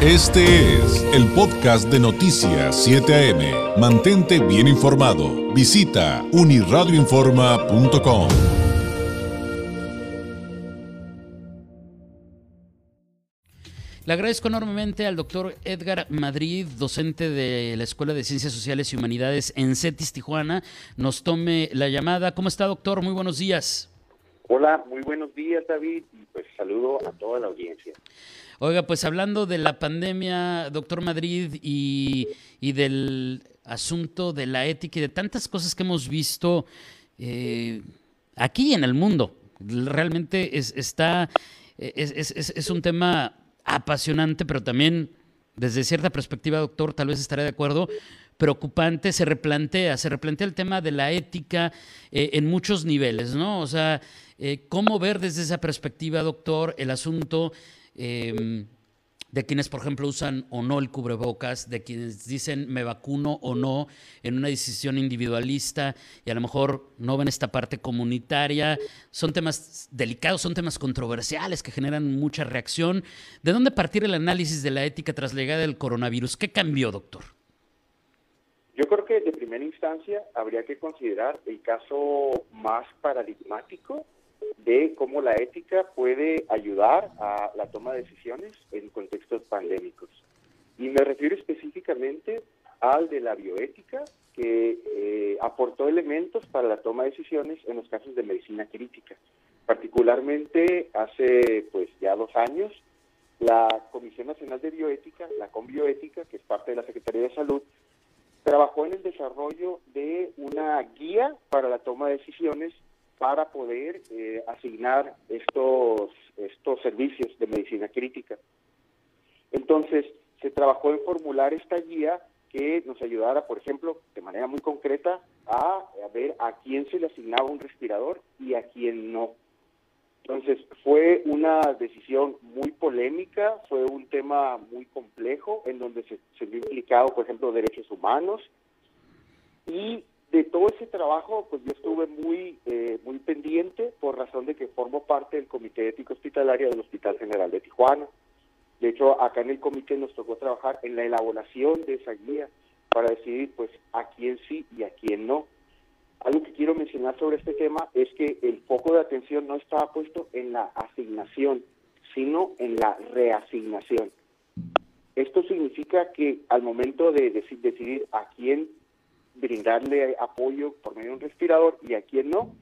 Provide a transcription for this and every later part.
Este es el podcast de Noticias 7 AM. Mantente bien informado. Visita uniradioinforma.com. Le agradezco enormemente al doctor Edgar Madrid, docente de la Escuela de Ciencias Sociales y Humanidades en CETIS Tijuana. Nos tome la llamada. ¿Cómo está, doctor? Muy buenos días. Hola, muy buenos días, David, y pues saludo a toda la audiencia. Oiga, pues hablando de la pandemia, doctor Madrid, y, del asunto de la ética y de tantas cosas que hemos visto eh, aquí en el mundo, realmente es, está, es, es, un tema apasionante, pero también desde cierta perspectiva, doctor, tal vez estaré de acuerdo, preocupante, se replantea, se replantea el tema de la ética eh, en muchos niveles, ¿no? O sea, eh, ¿cómo ver desde esa perspectiva, doctor, el asunto Em, de quienes, por ejemplo, usan o no el cubrebocas, de quienes dicen me vacuno o no en una decisión individualista y a lo mejor no ven esta parte comunitaria. Son temas delicados, son temas controversiales que generan mucha reacción. ¿De dónde partir el análisis de la ética tras la llegada del coronavirus? ¿Qué cambió, doctor? Yo creo que de primera instancia habría que considerar el caso más paradigmático de cómo la ética puede ayudar a la toma de decisiones en contextos pandémicos. Y me refiero específicamente al de la bioética, que eh, aportó elementos para la toma de decisiones en los casos de medicina crítica. Particularmente hace pues ya dos años, la Comisión Nacional de Bioética, la Conbioética, que es parte de la Secretaría de Salud, trabajó en el desarrollo de una guía para la toma de decisiones para poder eh, asignar estos, estos servicios de medicina crítica. Entonces, se trabajó en formular esta guía que nos ayudara, por ejemplo, de manera muy concreta, a, ver a quién se le asignaba un respirador y a quién no. Entonces, fue una decisión muy polémica, fue un tema muy complejo en donde se, se vio implicado, por ejemplo, derechos humanos y de todo ese trabajo, pues yo estuve muy, eh, muy pendiente por razón de que formo parte del Comité Ético Hospitalario del Hospital General de Tijuana. De hecho, acá en el comité nos tocó trabajar en la elaboración de esa guía para decidir, pues, a quién sí y a quién no. Algo que quiero mencionar sobre este tema es que el foco de atención no estaba puesto en la asignación, sino en la reasignación. Esto significa que al momento de decidir a quién brindarle apoyo por medio de un respirador y a quien no.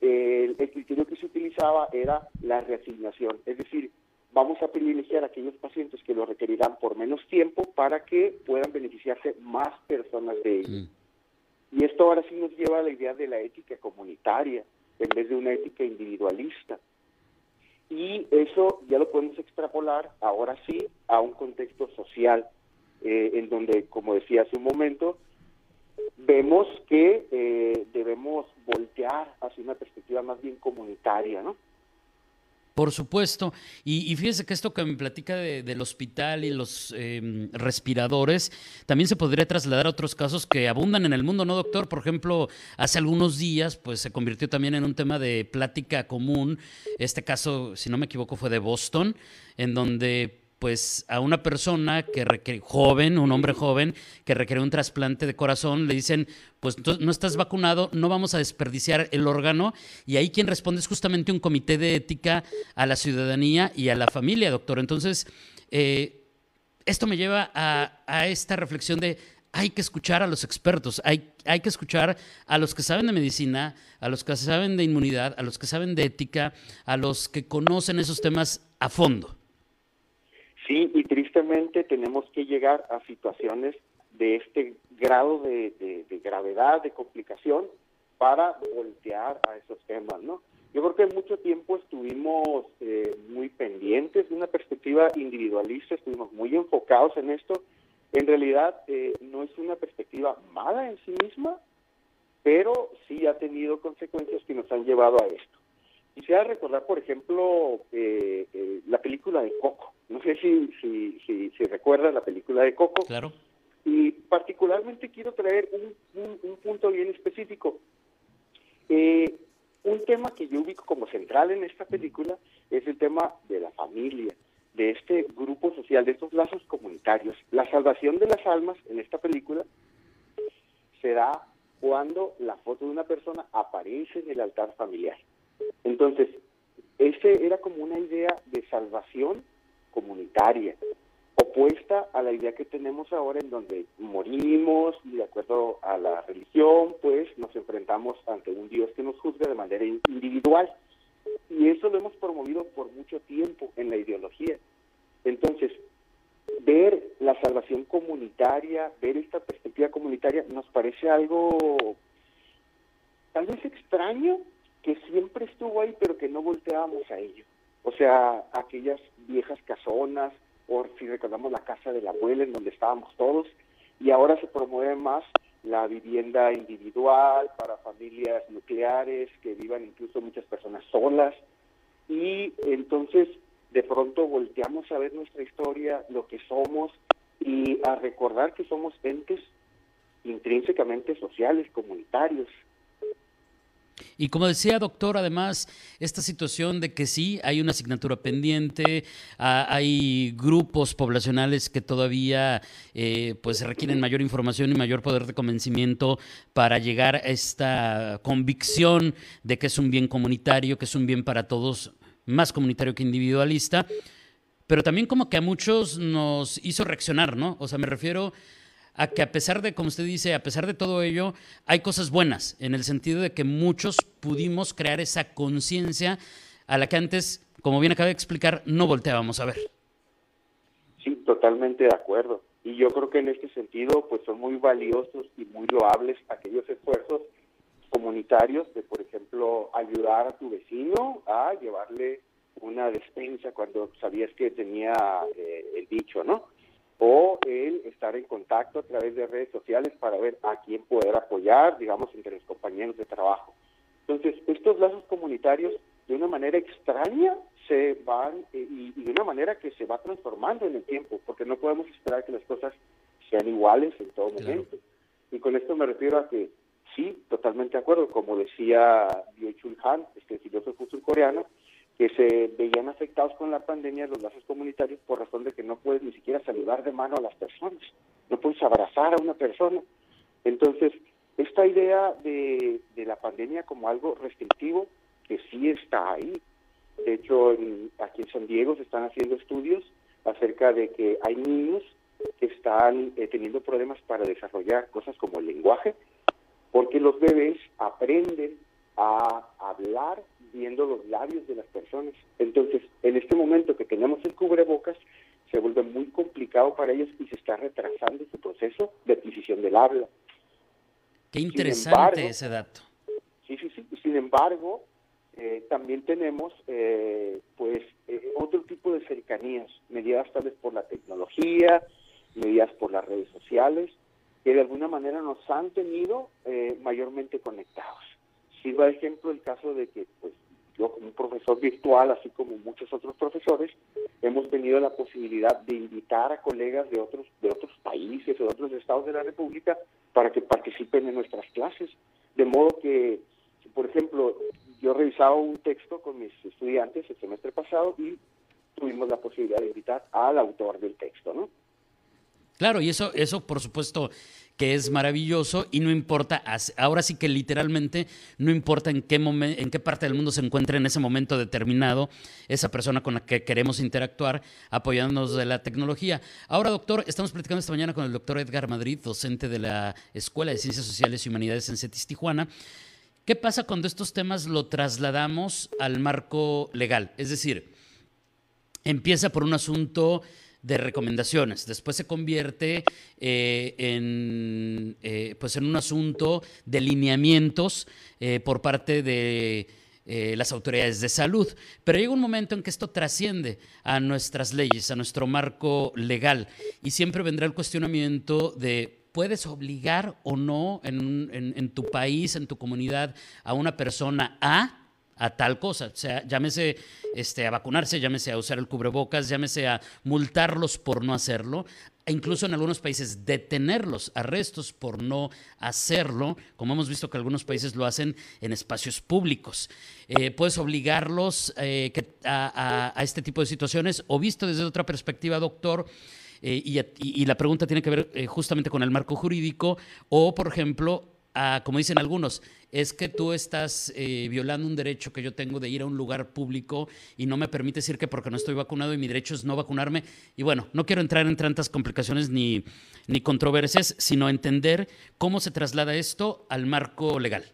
el criterio que se utilizaba era la reasignación, es decir, vamos a privilegiar a aquellos pacientes que lo requerirán por menos tiempo para que puedan beneficiarse más personas de ellos. Y esto ahora sí nos lleva a la idea de la ética comunitaria en vez de una ética individualista. Y eso ya lo podemos extrapolar ahora sí a un contexto social, eh, en donde, como decía hace un momento, vemos que eh, debemos voltear hacia una perspectiva más bien comunitaria, ¿no? Por supuesto. Y, fíjese que esto que me platica del hospital y los em, respiradores también se podría trasladar a otros casos que abundan en el mundo, ¿no, doctor? Por ejemplo, hace algunos días pues se convirtió también en un tema de plática común. Este caso, si no me equivoco, fue de Boston, en donde pues a una persona que requiere, joven, un hombre joven, que requiere un trasplante de corazón, le dicen, pues no estás vacunado, no vamos a desperdiciar el órgano. Y ahí quien responde es justamente un comité de ética a la ciudadanía y a la familia, doctor. Entonces, eh, esto me lleva a, esta reflexión de hay que escuchar a los expertos, hay, hay que escuchar a los que saben de medicina, a los que saben de inmunidad, a los que saben de ética, a los que conocen esos temas a fondo. Tenemos que llegar a situaciones de este grado de, gravedad, de complicación, para voltear a esos temas, ¿no? Yo creo que mucho tiempo estuvimos eh, muy pendientes de una perspectiva individualista, estuvimos muy enfocados en esto. En realidad eh, no es una perspectiva mala en sí misma, pero sí ha tenido consecuencias que nos han llevado a esto. Quisiera recordar, por ejemplo, eh, la película de Coco. No sé si, si, si, si recuerdan la película de Coco. Claro. Y particularmente quiero traer un, un, punto bien específico. Eh, un tema que yo ubico como central en esta película es el tema de la familia, de este grupo social, de estos lazos comunitarios. La salvación de las almas en esta película será cuando la foto de una persona aparece en el altar familiar. Entonces, ese era como una idea de salvación comunitaria, opuesta a la idea que tenemos ahora en donde morimos y de acuerdo a la religión, pues nos enfrentamos ante un Dios que nos juzga de manera individual. Y eso lo hemos promovido por mucho tiempo en la ideología. Entonces, ver la salvación comunitaria, ver esta perspectiva comunitaria, nos parece algo tal vez extraño, que siempre estuvo ahí, pero que no volteábamos a ello. O sea, aquellas viejas casonas, o si recordamos la casa de la abuela en donde estábamos todos, y ahora se promueve más la vivienda individual para familias nucleares, que vivan incluso muchas personas solas, y entonces de pronto volteamos a ver nuestra historia, lo que somos, y a recordar que somos entes intrínsecamente sociales, comunitarios, y como decía, doctor, además, esta situación de que sí, hay una asignatura pendiente, hay grupos poblacionales que todavía eh, pues requieren mayor información y mayor poder de convencimiento para llegar a esta convicción de que es un bien comunitario, que es un bien para todos, más comunitario que individualista, pero también como que a muchos nos hizo reaccionar, ¿no? O sea, me refiero a que a pesar de, como usted dice, a pesar de todo ello, hay cosas buenas, en el sentido de que muchos pudimos crear esa conciencia a la que antes, como bien acaba de explicar, no volteábamos a ver. Sí, totalmente de acuerdo. Y yo creo que en este sentido, pues son muy valiosos y muy loables aquellos esfuerzos comunitarios de, por ejemplo, ayudar a tu vecino a llevarle una despensa cuando sabías que tenía eh, el bicho, ¿no? O el estar en contacto a través de redes sociales para ver a quién poder apoyar, digamos, entre los compañeros de trabajo. Entonces, estos lazos comunitarios, de una manera extraña, se van eh, y, de una manera que se va transformando en el tiempo, porque no podemos esperar que las cosas sean iguales en todo momento. Y con esto me refiero a que sí, totalmente de acuerdo, como decía Byung-Chul Han, este filósofo surcoreano, que se veían afectados con la pandemia los lazos comunitarios por razón de que no puedes ni siquiera saludar de mano a las personas, no puedes abrazar a una persona. Entonces, esta idea de, la pandemia como algo restrictivo, que sí está ahí. De hecho, aquí en San Diego se están haciendo estudios acerca de que hay niños que están eh, teniendo problemas para desarrollar cosas como el lenguaje, porque los bebés aprenden a hablar viendo los labios de las personas. Entonces, en este momento que tenemos el cubrebocas, se vuelve muy complicado para ellos y se está retrasando su proceso de adquisición del habla. Qué interesante ese dato. Sí, sí, sí. Sin embargo, eh, también tenemos eh, pues eh, otro tipo de cercanías, mediadas tal vez por la tecnología, mediadas por las redes sociales, que de alguna manera nos han tenido mayormente conectados. Sirva de ejemplo el caso de que pues, yo como un profesor virtual, así como muchos otros profesores, hemos tenido la posibilidad de invitar a colegas de otros, de otros países o de otros estados de la República para que participen en nuestras clases. De modo que, por ejemplo, yo revisaba un texto con mis estudiantes el semestre pasado y tuvimos la posibilidad de invitar al autor del texto, ¿no? Claro, y eso, eso por supuesto que es maravilloso y no importa, ahora sí que literalmente no importa en qué, en qué parte del mundo se encuentre en ese momento determinado esa persona con la que queremos interactuar apoyándonos de la tecnología. Ahora, doctor, estamos platicando esta mañana con el doctor Edgar Madrid, docente de la Escuela de Ciencias Sociales y Humanidades en CETIS Tijuana. ¿Qué pasa cuando estos temas lo trasladamos al marco legal? Es decir, empieza por un asunto de recomendaciones. Después se convierte eh, en, eh, pues en un asunto de lineamientos eh, por parte de las autoridades de salud. Pero llega un momento en que esto trasciende a nuestras leyes, a nuestro marco legal, y siempre vendrá el cuestionamiento de ¿Puedes obligar o no en, en, tu país, en tu comunidad, a una persona A a tal cosa. O sea, llámese este, a vacunarse, llámese a usar el cubrebocas, llámese a multarlos por no hacerlo, e incluso en algunos países detenerlos, arrestos por no hacerlo, como hemos visto que algunos países lo hacen en espacios públicos. Eh, puedes obligarlos eh, a, este tipo de situaciones o visto desde otra perspectiva, doctor. Eh, y, la pregunta tiene que ver justamente con el marco jurídico o, por ejemplo, como dicen algunos, es que tú estás eh, violando un derecho que yo tengo de ir a un lugar público y no me permite decir que porque no estoy vacunado y mi derecho es no vacunarme. Y bueno, no quiero entrar en tantas complicaciones ni, ni controversias, sino entender cómo se traslada esto al marco legal.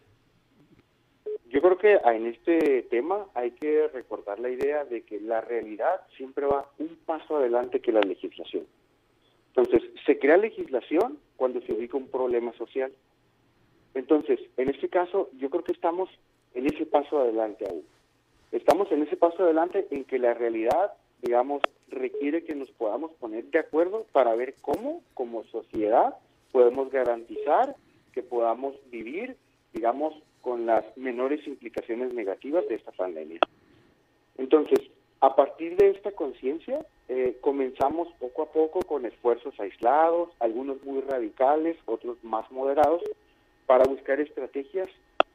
Yo creo que en este tema hay que recordar la idea de que la realidad siempre va un paso adelante que la legislación. Entonces, se crea legislación cuando se ubica un problema social. Entonces, en este caso, yo creo que estamos en ese paso adelante aún. Estamos en ese paso adelante en que la realidad, digamos, requiere que nos podamos poner de acuerdo para ver cómo, como sociedad, podemos garantizar que podamos vivir, digamos, con las menores implicaciones negativas de esta pandemia. Entonces, a partir de esta conciencia, eh, comenzamos poco a poco con esfuerzos aislados, algunos muy radicales, otros más moderados, para buscar estrategias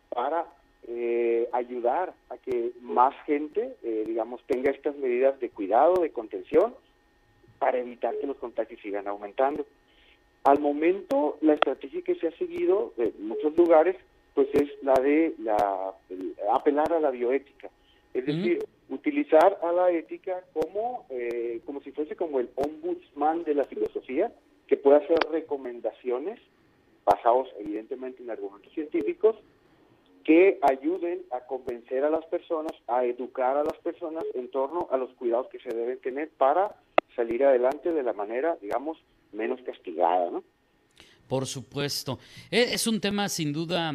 para eh, ayudar a que más gente, eh, digamos, tenga estas medidas de cuidado, de contención, para evitar que los contagios sigan aumentando. Al momento, la estrategia que se ha seguido en muchos lugares, pues es la de la, apelar a la bioética, es decir, utilizar a la ética como, eh, como si fuese como el ombudsman de la filosofía, que pueda hacer recomendaciones basados evidentemente en argumentos científicos, que ayuden a convencer a las personas, a educar a las personas en torno a los cuidados que se deben tener para salir adelante de la manera, digamos, menos castigada, ¿no? Por supuesto. E, es un tema sin duda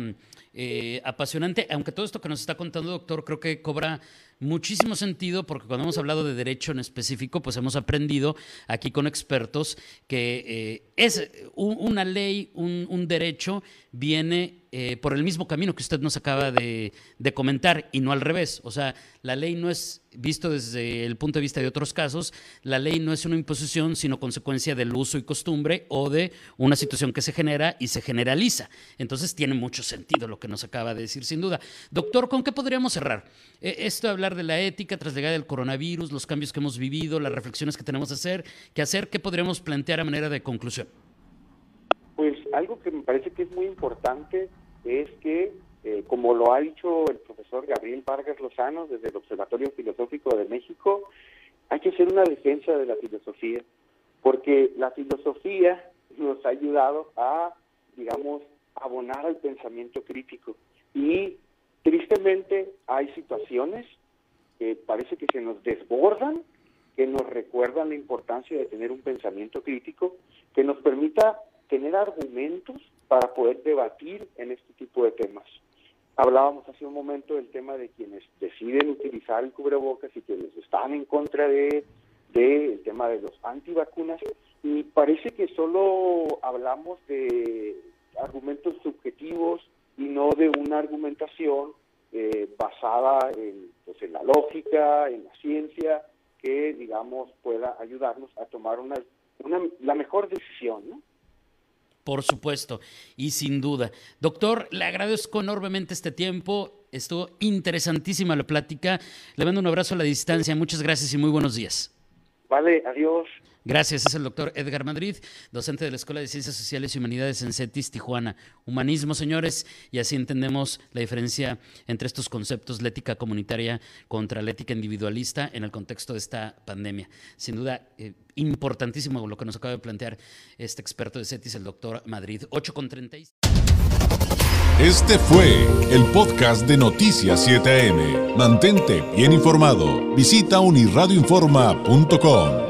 eh, apasionante, aunque todo esto que nos está contando, doctor, creo que cobra muchísimo sentido porque cuando hemos hablado de derecho en específico, pues hemos aprendido aquí con expertos que eh, es una ley, un, derecho, viene eh, por el mismo camino que usted nos acaba de, comentar y no al revés. O sea, la ley no es, visto desde el punto de vista de otros casos, la ley no es una imposición, sino consecuencia del uso y costumbre o de una situación que se genera y se generaliza. Entonces tiene mucho sentido lo que nos acaba de decir, sin duda. Doctor, ¿con qué podríamos cerrar? Eh, esto de hablar de la ética tras la llegada del coronavirus, los cambios que hemos vivido, las reflexiones que tenemos que hacer, que hacer, ¿qué podríamos plantear a manera de conclusión? Pues algo que me parece que es muy importante es que, eh, como lo ha dicho el profesor Gabriel Vargas Lozano desde el Observatorio Filosófico de México, hay que hacer una defensa de la filosofía, porque la filosofía nos ha ayudado a, digamos, abonar al pensamiento crítico. Y tristemente hay situaciones que parece que se nos desbordan, que nos recuerdan la importancia de tener un pensamiento crítico, que nos permita tener argumentos para poder debatir en este tipo de temas. Hablábamos hace un momento del tema de quienes deciden utilizar el cubrebocas y quienes están en contra de, de el tema de los antivacunas y parece que solo hablamos de argumentos subjetivos y no de una argumentación eh, basada en, pues, en la lógica, en la ciencia, que digamos pueda ayudarnos a tomar una, una la mejor decisión, ¿no? Por supuesto, y sin duda. Doctor, le agradezco enormemente este tiempo. Estuvo interesantísima la plática. Le mando un abrazo a la distancia. Muchas gracias y muy buenos días. Vale, adiós. Gracias, es el doctor Edgar Madrid, docente de la Escuela de Ciencias Sociales y Humanidades en CETIS, Tijuana. Humanismo, señores, y así entendemos la diferencia entre estos conceptos, la ética comunitaria contra la ética individualista en el contexto de esta pandemia. Sin duda, eh, importantísimo lo que nos acaba de plantear este experto de CETIS, el doctor Madrid. 8 con 36. Este fue el podcast de Noticias 7am. Mantente bien informado. Visita unirradioinforma.com.